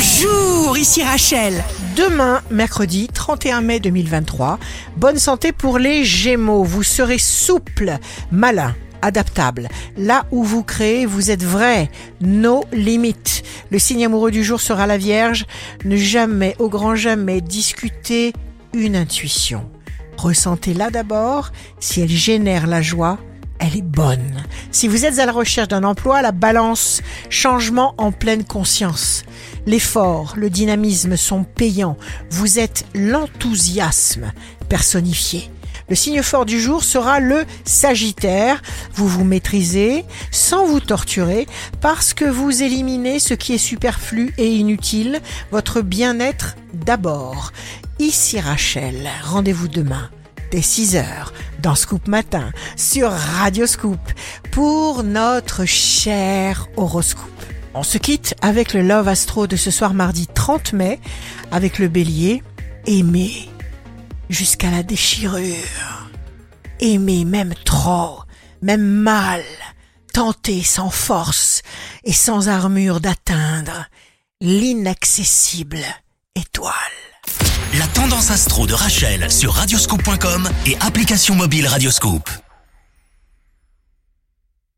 Bonjour, ici Rachel. Demain, mercredi 31 mai 2023, bonne santé pour les Gémeaux. Vous serez souple, malin, adaptable. Là où vous créez, vous êtes vrai. Nos limites. Le signe amoureux du jour sera la Vierge. Ne jamais, au grand jamais, discuter une intuition. Ressentez-la d'abord. Si elle génère la joie, elle est bonne. Si vous êtes à la recherche d'un emploi, la balance, changement en pleine conscience. L'effort, le dynamisme sont payants. Vous êtes l'enthousiasme personnifié. Le signe fort du jour sera le Sagittaire. Vous vous maîtrisez sans vous torturer parce que vous éliminez ce qui est superflu et inutile, votre bien-être d'abord. Ici Rachel, rendez-vous demain dès 6 heures dans Scoop Matin sur Radio Scoop pour notre cher horoscope. On se quitte avec le Love Astro de ce soir mardi 30 mai avec le bélier aimer jusqu'à la déchirure. Aimer même trop, même mal, tenter sans force et sans armure d'atteindre l'inaccessible étoile. La tendance astro de Rachel sur radioscope.com et application mobile Radioscope.